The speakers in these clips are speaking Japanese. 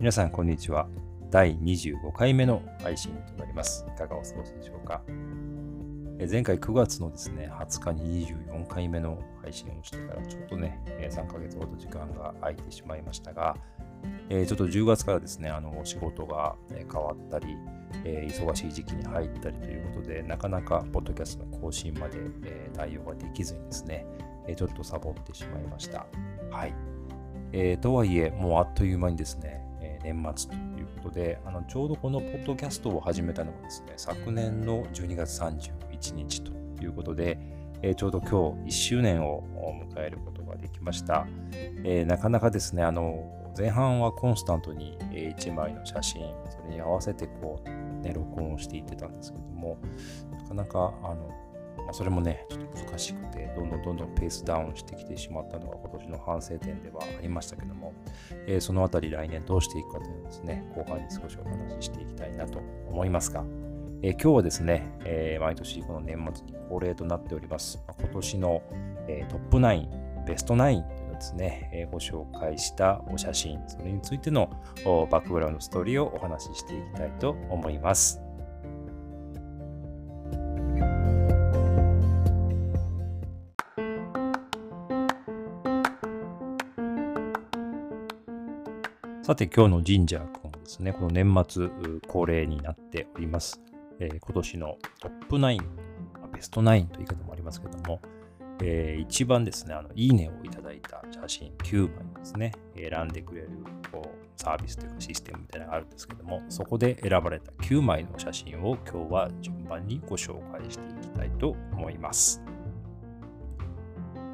皆さん、こんにちは。第25回目の配信となります。いかがお過ごしでしょうか？前回9月のですね、20日に24回目の配信をしてからちょっとね、3ヶ月ほど時間が空いてしまいましたが、ちょっと10月からですね、あの仕事が変わったり、忙しい時期に入ったりということで、なかなかポッドキャストの更新まで対応ができずにですね、ちょっとサボってしまいました。はい。えー、とはいえ、もうあっという間にですね、年末ということで、あのちょうどこのポッドキャストを始めたのがですね、昨年の12月31日ということで、えー、ちょうど今日1周年を迎えることができました。えなかなかですね、あの前半はコンスタントに1枚の写真、それに合わせてこう、ね、録音をしていってたんですけども、なかなかあのまあ、それもね、ちょっと難しくて、どんどんどんどんペースダウンしてきてしまったのが今年の反省点ではありましたけども、えー、そのあたり来年どうしていくかというのをですね、後半に少しお話ししていきたいなと思いますが、えー、今日はですね、えー、毎年この年末に恒例となっております、まあ、今年の、えトップ9、ベスト9というのですね、えご紹介したお写真、それについてのバックグラウンドストーリーをお話ししていきたいと思います。さて今日の神社君ですね、この年末恒例になっております。えー、今年のトップ9、ベスト9という言い方もありますけども、えー、一番ですね、あのいいねをいただいた写真9枚ですね、選んでくれるこうサービスというかシステムみたいなのがあるんですけども、そこで選ばれた9枚の写真を今日は順番にご紹介していきたいと思います。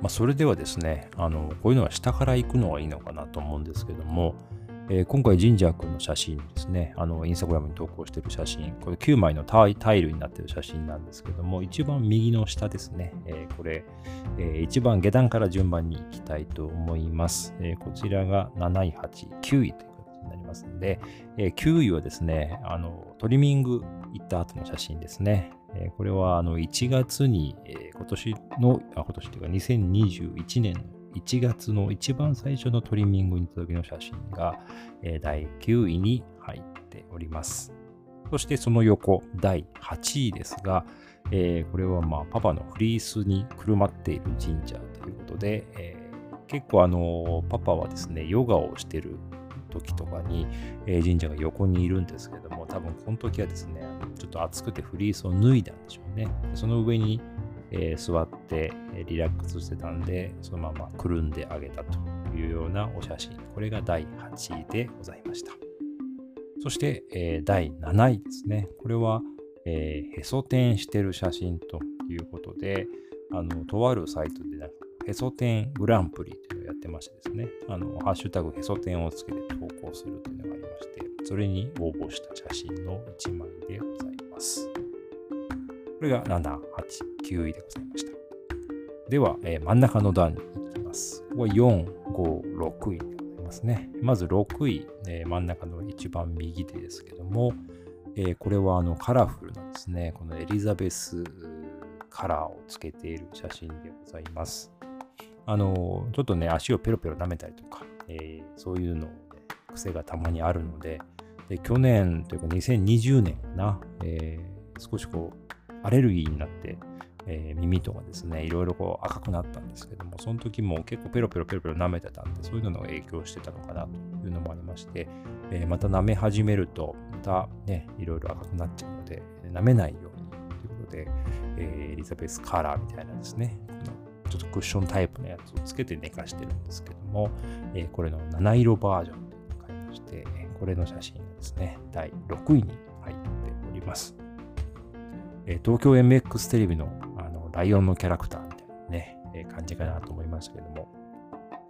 まあ、それではですね、あのこういうのは下から行くのがいいのかなと思うんですけども、えー、今回、ジンジャー君の写真ですね、あのインスタグラムに投稿している写真、これ9枚のタイルになっている写真なんですけども、一番右の下ですね、えー、これ、えー、一番下段から順番にいきたいと思います。えこちらが7位、8位、9位という形になりますので、え9位はですね、あのトリミング行った後の写真ですね。えこれはあの1月に、え今年の、あ、今年というか2021年の1月の一番最初のトリミングに行った時の写真が、え第9位に入っております。そしてその横、第8位ですが、えー、これはまあパパのフリースにくるまっている神社ということで、えー、結構あのパパはですね、ヨガをしてる時とかに、えー、神社が横にいるんですけども、多分この時はですね、ちょっと暑くてフリースを脱いだんでしょうね。その上にえー、座ってリラックスしてたんで、そのままくるんであげたというようなお写真。これが第8位でございました。そして、えー、第7位ですね。これは、えー、へそ天してる写真ということで、あの、とあるサイトでなんか、へそ天グランプリというのをやってましてですね、あの、ハッシュタグへそ天をつけて投稿するというのがありまして、それに応募した写真の1枚でございます。これが7、8、9位でございました。では、えー、真ん中の段に行きます。ここは4、5、6位でございますね。まず6位、えー、真ん中の一番右手ですけども、えー、これはあのカラフルなんですね、このエリザベスカラーをつけている写真でございます。あの、ちょっとね、足をペロペロ舐めたりとか、えー、そういうの、ね、癖がたまにあるので、で去年というか2020年かな、えー、少しこう、アレルギーになって、えー、耳とかですね、いろいろこう赤くなったんですけども、その時も結構ペロペロペロペロ舐めてたんで、そういうのが影響してたのかなというのもありまして、えー、また舐め始めると、またね、いろいろ赤くなっちゃうので、舐めないようにということで、えー、エリザベスカラーみたいなですね、このちょっとクッションタイプのやつをつけて寝かしてるんですけども、えー、これの七色バージョンというのがありまして、これの写真がですね、第6位に入っております。え東京 MX テレビのあのライオンのキャラクターみたいなね、え感じかなと思いましたけども、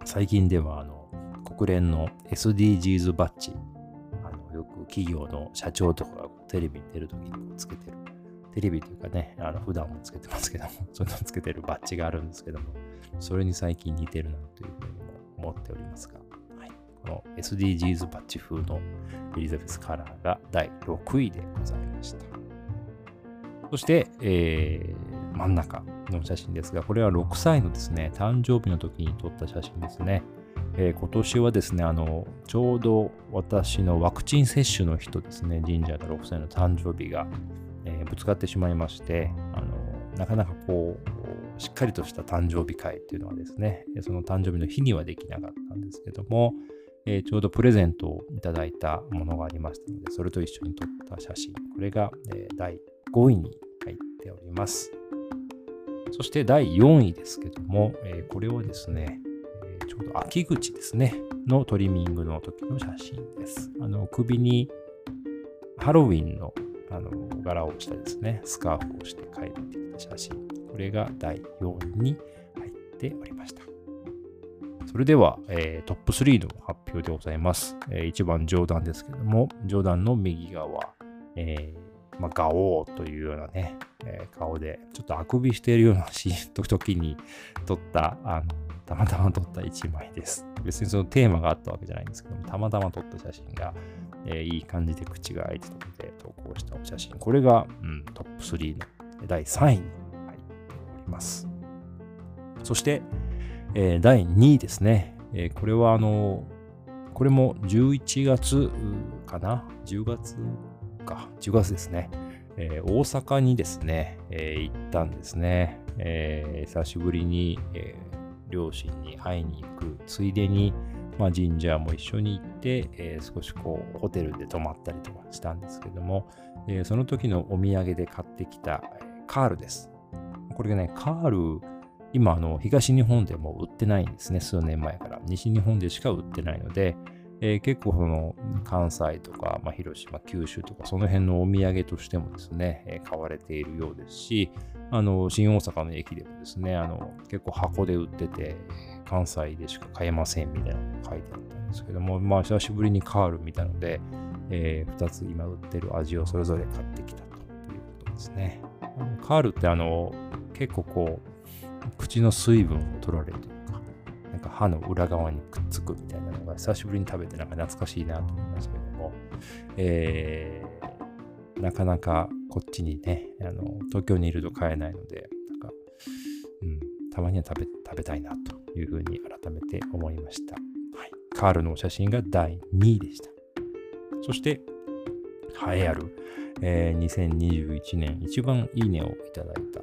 最近ではあの国連の SDGs バッジ、あのよく企業の社長とかがテレビに出るときにつけてる、テレビというかね、あの普段もつけてますけども、そのつけてるバッジがあるんですけども、それに最近似てるなというふうにも思っておりますが、この SDGs バッジ風のエリザベスカラーが第6位でございました。そして、えー、真ん中の写真ですが、これは6歳のですね、誕生日の時に撮った写真ですね。えー、今年はですね、あの、ちょうど私のワクチン接種の日とですね、ジンジャーの6歳の誕生日が、えー、ぶつかってしまいまして、あの、なかなかこう、しっかりとした誕生日会っていうのはですね、その誕生日の日にはできなかったんですけども、えー、ちょうどプレゼントをいただいたものがありましたので、それと一緒に撮った写真、これが、え、第5位に入っております。そして第4位ですけども、えー、これはですね、えちょうど秋口ですね、のトリミングの時の写真です。あの首にハロウィンのあの柄をしたですね、スカーフをして帰ってきた写真。これが第4位に入っておりました。それでは、えー、トップ3の発表でございます。えー、1番上段ですけども、上段の右側、えー、まあ、ガオーというようなね、えー、顔で、ちょっとあくびしているようなシーンの時に撮った、あの、たまたま撮った1枚です。別にそのテーマがあったわけじゃないんですけども、たまたま撮った写真が、えー、いい感じで口が開いてたので投稿したお写真。これが、うん、トップ3の第3位に入っております。そして、えー、第2位ですね。え、これはあの、これも11月かな ?10 月か。10月ですね。えー、大阪にですね、えー、行ったんですね。えー、久しぶりに、え両親に会いに行くついでに、まあ、神社も一緒に行って、え少しこうホテルで泊まったりとかしたんですけども、えその時のお土産で買ってきたカールです。これがね、カール今、あの、東日本でも売ってないんですね、数年前から。西日本でしか売ってないので、えー、結構その関西とか、まあ、広島、九州とかその辺のお土産としてもですね、えー、買われているようですし、あの新大阪の駅でもですね、あの結構箱で売ってて、関西でしか買えませんみたいなのが書いてあったんですけども、まあ久しぶりにカール見たので、えー、2つ今売ってる味をそれぞれ買ってきたということですね。カールってあの結構こう、口の水分を取られるというか、なんか歯の裏側にくっつくみたいなのが久しぶりに食べてなんか懐かしいなと思いましたけども、えー、なかなかこっちにね、あの東京にいると買えないので、なんか、うん、たまには食べ食べたいなというふうに改めて思いました。はい、カールのお写真が第2位でした。そして、栄えある、えー、2021年一番いいねをいただいた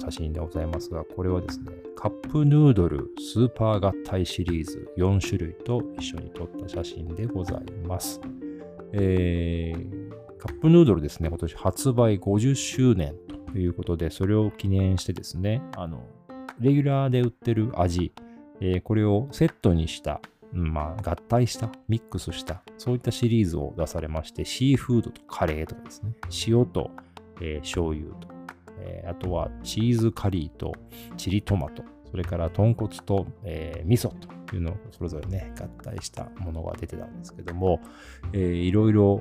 写真でございますが、これはですね、カップヌードルスーパー合体シリーズ4種類と一緒に撮った写真でございます。えー、カップヌードルですね、今年発売50周年ということで、それを記念してですね、あの、レギュラーで売ってる味、えー、これをセットにした、まあ、合体した、ミックスした、そういったシリーズを出されまして、シーフードとカレーとかですね、塩と、えー、醤油とえー、あとはチーズカリーとチリトマト、それから豚骨と、えー、味噌というのをそれぞれね、合体したものが出てたんですけども、えー、いろいろ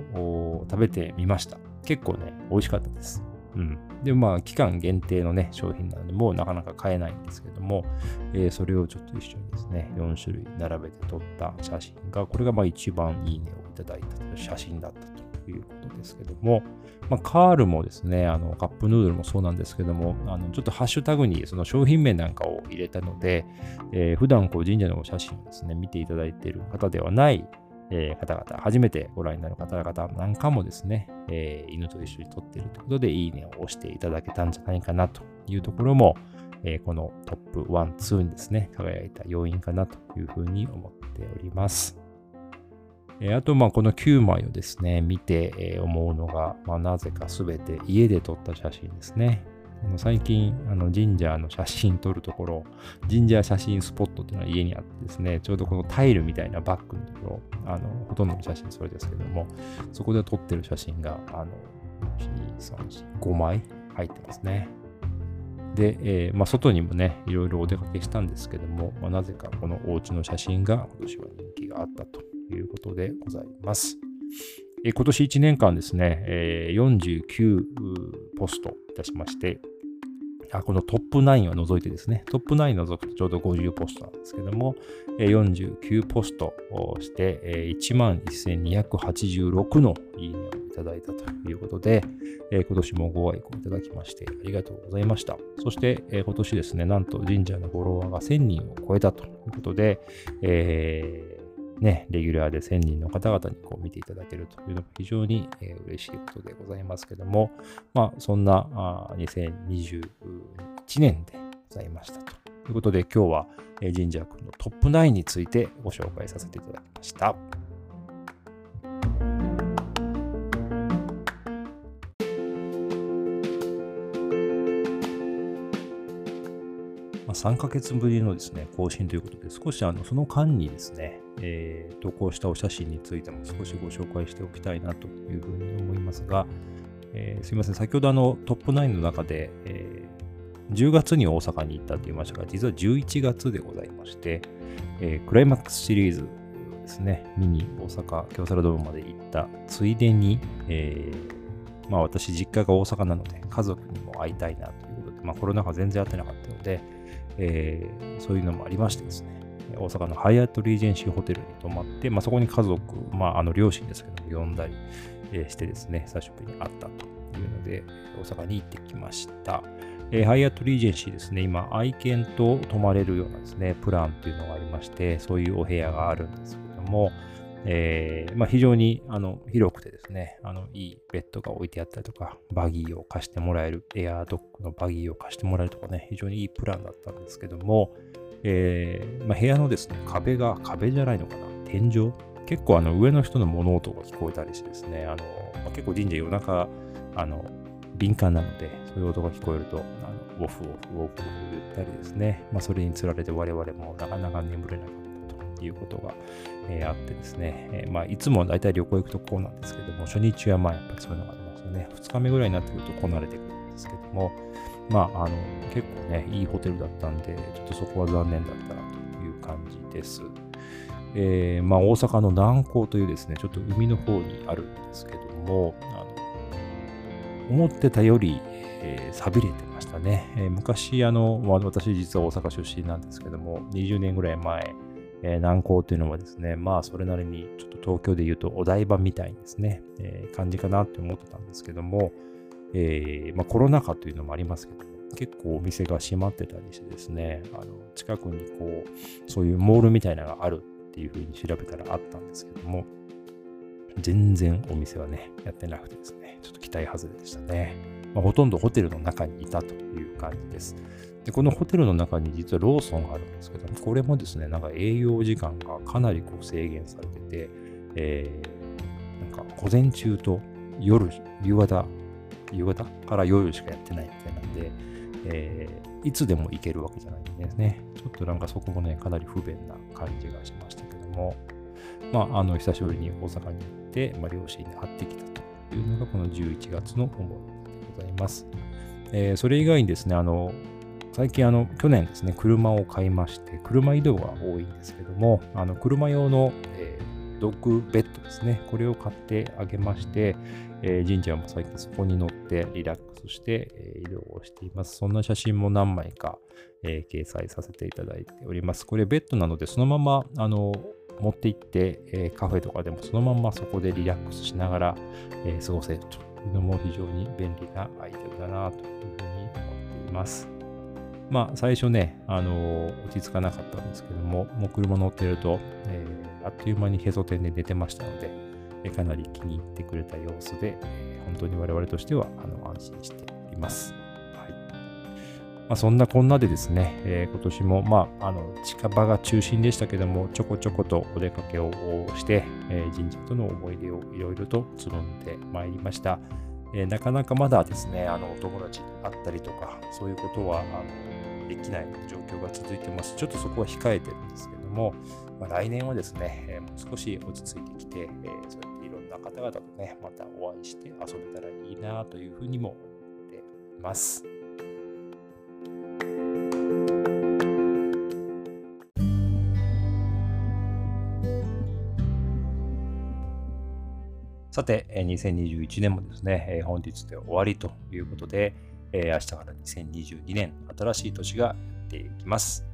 食べてみました。結構ね、美味しかったです。うん。で、まあ、期間限定のね、商品なので、もうなかなか買えないんですけども、えー、それをちょっと一緒にですね、4種類並べて撮った写真が、これがまあ一番いいねをいただいた写真だったということですけども、まあ、カールもですね、あのカップヌードルもそうなんですけども、あのちょっとハッシュタグにその商品名なんかを入れたので、えー、普段こう神社のお写真をですね、見ていただいている方ではない、えー、方々、初めてご覧になる方々なんかもですね、えー、犬と一緒に撮ってるということで、いいねを押していただけたんじゃないかなというところも、えー、このトップ1、2にですね、輝いた要因かなというふうに思っております。えあと、まあ、この9枚をですね、見て、え思うのが、まあ、なぜかすべて家で撮った写真ですね。あの最近、あの神社の写真撮るところ、神社写真スポットっていうのは家にあってですね、ちょうどこのタイルみたいなバッグのところ、あのほとんどの写真それですけども、そこで撮ってる写真が、あの、2、3、4、5枚入ってますね。で、えー、まあ、外にもね、いろいろお出かけしたんですけども、まあ、なぜかこのお家の写真が今年は人気があったということでございます。え今年1年間ですね、え49ポストいたしまして、あ、このトップ9を除いてですね、トップ9を除くとちょうど50ポストなんですけども、49ポストをして、11,286のいいねをいただいたということで、今年もご愛顧いただきましてありがとうございました。そして、今年ですね、なんと神社のフォロワーが1000人を超えたということで、えーね、レギュラーで1000人の方々にこう見ていただけるというのも非常に、えー、嬉しいことでございますけども、まあ、そんなあ2021年でございましたということで、今日は、神社君のトップ9についてご紹介させていただきました。3ヶ月ぶりのですね、更新ということで、少しあのその間にですね、えー、投稿したお写真についても少しご紹介しておきたいなというふうに思いますが、えー、すいません、先ほどあのトップ9の中で、えー、10月に大阪に行ったと言いましたが、実は11月でございまして、えー、クライマックスシリーズですね、見に大阪京セラドームまで行った。ついでに、えー、まあ私実家が大阪なので家族にも会いたいなということで、まあコロナ禍全然会ってなかったので、えー、そういうのもありましてですね、大阪のハイアットリージェンシーホテルに泊まって、まあ、そこに家族、まあ、あの両親ですけども、呼んだりしてですね、久しぶりに会ったというので、大阪に行ってきました。えー、ハイアットリージェンシーですね、今、愛犬と泊まれるようなですね、プランというのがありまして、そういうお部屋があるんですけども、えーまあ、非常にあの広くてですね、あのいいベッドが置いてあったりとか、バギーを貸してもらえる、エアードッグのバギーを貸してもらえるとかね、非常にいいプランだったんですけども、えーまあ、部屋のですね、壁が、壁じゃないのかな、天井。結構あの上の人の物音が聞こえたりしてですね、あのまあ、結構神社夜中、あの敏感なので、そういう音が聞こえると、あのオフオフオフオフ言ったりですね、まあ、それにつられて我々もなかなか眠れなかったということが、えー、あってですね、えー、まあ、いつも大体旅行行くとこうなんですけども、初日はまあやっぱりそういうのがありますよね。2日目ぐらいになってくるとこなれてくるんですけども、まあ、あの、結構ね、いいホテルだったんで、ちょっとそこは残念だったなという感じです。えー、まあ、大阪の南港というですね、ちょっと海の方にあるんですけども、あの思ってたより、えー、錆びれてましたね。えー、昔、あの、まあ、私実は大阪出身なんですけども、20年ぐらい前、えー、南港というのはですね、まあそれなりにちょっと東京で言うとお台場みたいにですね、えー、感じかなって思ってたんですけども、えーまあ、コロナ禍というのもありますけど結構お店が閉まってたりしてですね、あの近くにこう、そういうモールみたいなのがあるっていうふうに調べたらあったんですけども、全然お店はね、やってなくてですね、ちょっと期待外れでしたね。まあ、ほとんどホテルの中にいたという感じです。で、このホテルの中に実はローソンがあるんですけども、これもですね、なんか営業時間がかなりこう制限されてて、えー、なんか午前中と夜、夕方夕方から夜しかやってないみたいなんで、えー、いつでも行けるわけじゃないんですね。ちょっとなんかそこもね、かなり不便な感じがしましたけども、まあ、あの、久しぶりに大阪に行って、まあ、両親に会ってきたというのがこの11月の思いでございます。えー、それ以外にですね、あの、最近あの、去年ですね、車を買いまして、車移動が多いんですけども、あの、車用の、えー、ドッグベッドですね、これを買ってあげまして、えー、神社も最近そこに乗ってリラックスして、えー、移動をしています。そんな写真も何枚か、えー、掲載させていただいております。これベッドなので、そのまま、あの、持って行って、えカフェとかでもそのままそこでリラックスしながら、え過ごせるというのも非常に便利なアイテムだなというふうに思っています。まあ、最初ね、あの落ち着かなかったんですけども、もう車乗ってると、えー、あっという間にへそ天で寝てましたので、えかなり気に入ってくれた様子で、え本当に我々としてはあの安心しております。はいまあ、そんなこんなでですね、えー、今年も、まあ、あの近場が中心でしたけども、ちょこちょことお出かけをして、えー、神社との思い出をいろいろと募ってまいりました。えー、なかなかまだですね、あのお友達に会ったりとか、そういうことはあのできない状況が続いてます。ちょっとそこは控えてるんですけども、まあ、来年はですね、えー、もう少し落ち着いてきて、えー、そうな方々とね、またお会いして遊べたらいいなというふうにも思っています。さて、2021年もですね、本日で終わりということで、明日から2022年、新しい年がやっていきます。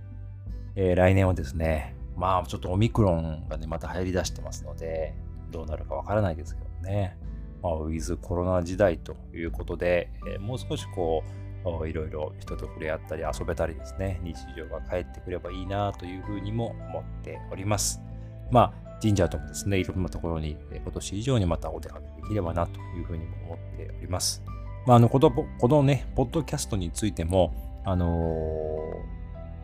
来年はですね、まあちょっとオミクロンがね、また入り出してますので、どうなるかわからないですけどね。まあ、ウィズコロナ時代ということで、えー、もう少しこう、いろいろ人と触れ合ったり遊べたりですね、日常が帰ってくればいいなというふうにも思っております。まあ、神社ともですね、いろんなところに今年以上にまやっできればなというふうにも思っております。まあ、あのこのこのね、ポッドキャストについても、あのー、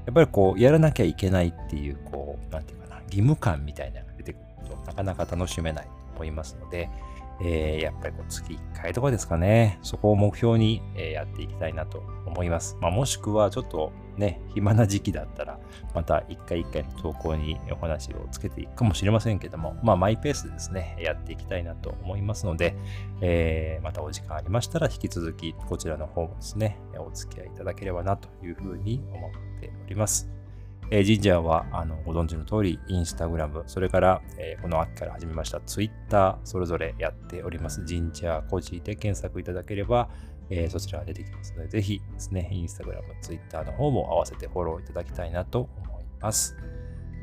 やっぱりこう、やらなきゃいけないっていう、こう、なんていうかな、義務感みたいなのが出てくるとなかなか楽しめないと思いますので、えー、やっぱりこう月1回とかですかね、そこを目標に、えやっていきたいなと思います。まあ、もしくはちょっとね、暇な時期だったら、また一回一回の投稿にお話をつけていくかもしれませんけども、まあ、マイペースでですね、やっていきたいなと思いますので、えー、またお時間ありましたら、引き続きこちらの方もですね、お付き合いいただければなというふうに思っております。えー、ジンジャーはあのご存知の通り、インスタグラム、それから、えー、この秋から始めましたツイッター、それぞれやっております。ジンジャー、コジで検索いただければ、えー、そちらが出てきますので、ぜひですね、インスタグラム、ツイッターの方も合わせてフォローいただきたいなと思います。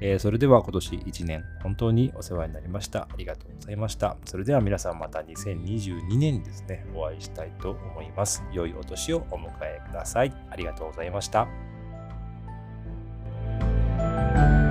えー、それでは今年1年本当にお世話になりました。ありがとうございました。それでは皆さんまた2022年ですね、お会いしたいと思います。良いお年をお迎えください。ありがとうございました。thank you